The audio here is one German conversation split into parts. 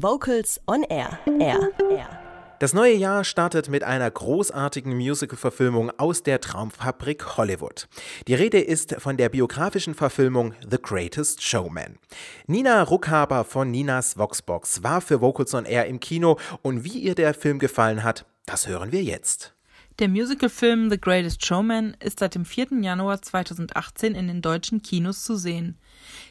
Vocals on Air. Air. Air. Das neue Jahr startet mit einer großartigen Musical-Verfilmung aus der Traumfabrik Hollywood. Die Rede ist von der biografischen Verfilmung The Greatest Showman. Nina Ruckhaber von Ninas Voxbox war für Vocals on Air im Kino und wie ihr der Film gefallen hat, das hören wir jetzt. Der Musicalfilm The Greatest Showman ist seit dem 4. Januar 2018 in den deutschen Kinos zu sehen.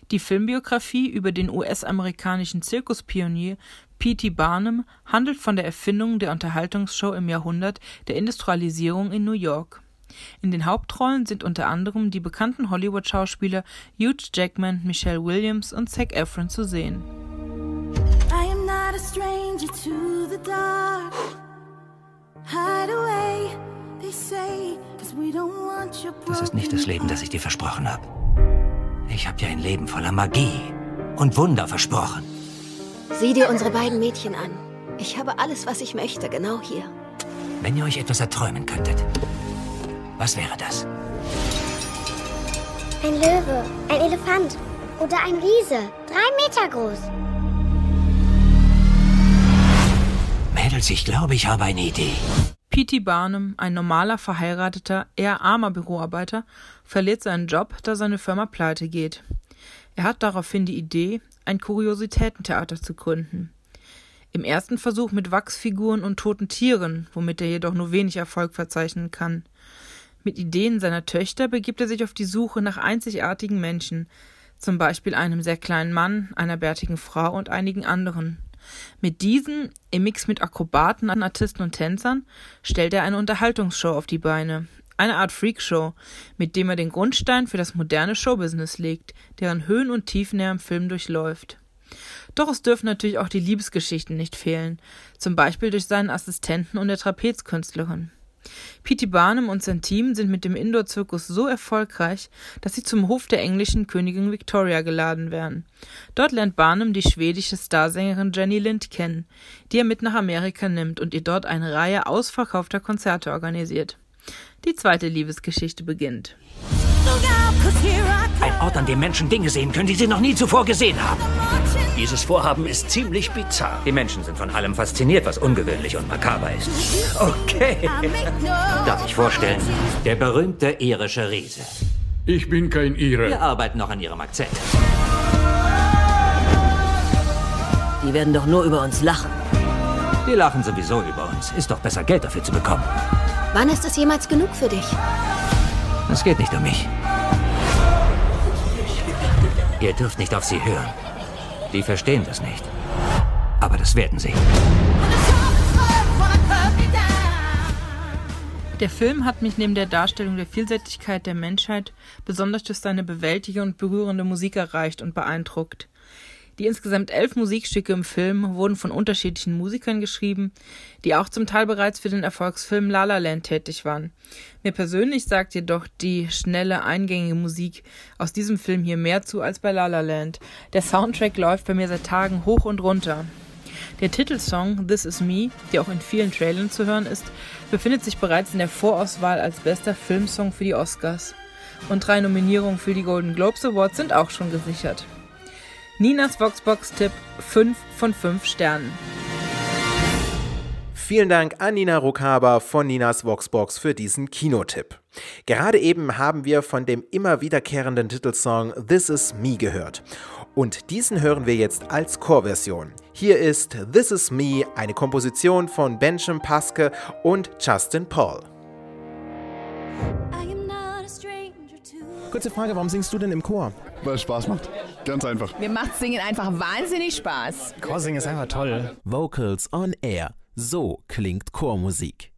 Die Filmbiografie über den US-amerikanischen Zirkuspionier P.T. Barnum handelt von der Erfindung der Unterhaltungsshow im Jahrhundert der Industrialisierung in New York. In den Hauptrollen sind unter anderem die bekannten Hollywood-Schauspieler Hugh Jackman, Michelle Williams und Zac Efron zu sehen. Das ist nicht das Leben, das ich dir versprochen habe. Ich habe dir ein Leben voller Magie und Wunder versprochen. Sieh dir unsere beiden Mädchen an. Ich habe alles, was ich möchte, genau hier. Wenn ihr euch etwas erträumen könntet, was wäre das? Ein Löwe, ein Elefant oder ein Riese. Drei Meter groß. Mädels, ich glaube, ich habe eine Idee. P.T. Barnum, ein normaler, verheirateter, eher armer Büroarbeiter, verliert seinen Job, da seine Firma pleite geht. Er hat daraufhin die Idee, ein Kuriositätentheater zu gründen. Im ersten Versuch mit Wachsfiguren und toten Tieren, womit er jedoch nur wenig Erfolg verzeichnen kann. Mit Ideen seiner Töchter begibt er sich auf die Suche nach einzigartigen Menschen, zum Beispiel einem sehr kleinen Mann, einer bärtigen Frau und einigen anderen. Mit diesen, im Mix mit Akrobaten, Artisten und Tänzern, stellt er eine Unterhaltungsshow auf die Beine, eine Art Freakshow, mit dem er den Grundstein für das moderne Showbusiness legt, deren Höhen und Tiefen er im Film durchläuft. Doch es dürfen natürlich auch die Liebesgeschichten nicht fehlen, zum Beispiel durch seinen Assistenten und der Trapezkünstlerin. P.T. Barnum und sein Team sind mit dem Indoor-Zirkus so erfolgreich, dass sie zum Hof der englischen Königin Victoria geladen werden. Dort lernt Barnum die schwedische Starsängerin Jenny Lind kennen, die er mit nach Amerika nimmt und ihr dort eine Reihe ausverkaufter Konzerte organisiert. Die zweite Liebesgeschichte beginnt. Ein Ort, an dem Menschen Dinge sehen können, die sie noch nie zuvor gesehen haben. Dieses Vorhaben ist ziemlich bizarr. Die Menschen sind von allem fasziniert, was ungewöhnlich und makaber ist. Okay. Darf ich vorstellen? Der berühmte irische Riese. Ich bin kein Ire. Wir arbeiten noch an Ihrem Akzent. Die werden doch nur über uns lachen. Die lachen sowieso über uns. Ist doch besser, Geld dafür zu bekommen. Wann ist es jemals genug für dich? Es geht nicht um mich. Ihr dürft nicht auf sie hören. Die verstehen das nicht. Aber das werden sie. Der Film hat mich neben der Darstellung der Vielseitigkeit der Menschheit besonders durch seine bewältigende und berührende Musik erreicht und beeindruckt. Die insgesamt elf Musikstücke im Film wurden von unterschiedlichen Musikern geschrieben, die auch zum Teil bereits für den Erfolgsfilm La La Land tätig waren. Mir persönlich sagt jedoch die schnelle, eingängige Musik aus diesem Film hier mehr zu als bei La La Land. Der Soundtrack läuft bei mir seit Tagen hoch und runter. Der Titelsong This Is Me, der auch in vielen Trailern zu hören ist, befindet sich bereits in der Vorauswahl als bester Filmsong für die Oscars. Und drei Nominierungen für die Golden Globes Awards sind auch schon gesichert. Ninas Voxbox-Tipp 5 von 5 Sternen. Vielen Dank an Nina Ruckhaber von Ninas Voxbox für diesen Kinotipp. Gerade eben haben wir von dem immer wiederkehrenden Titelsong This Is Me gehört. Und diesen hören wir jetzt als Chorversion. Hier ist This Is Me, eine Komposition von Benjamin Paske und Justin Paul. Kurze Frage, warum singst du denn im Chor? Weil es Spaß macht. Ganz einfach. Mir macht Singen einfach wahnsinnig Spaß. Chorsingen ist einfach toll. Vocals on Air. So klingt Chormusik.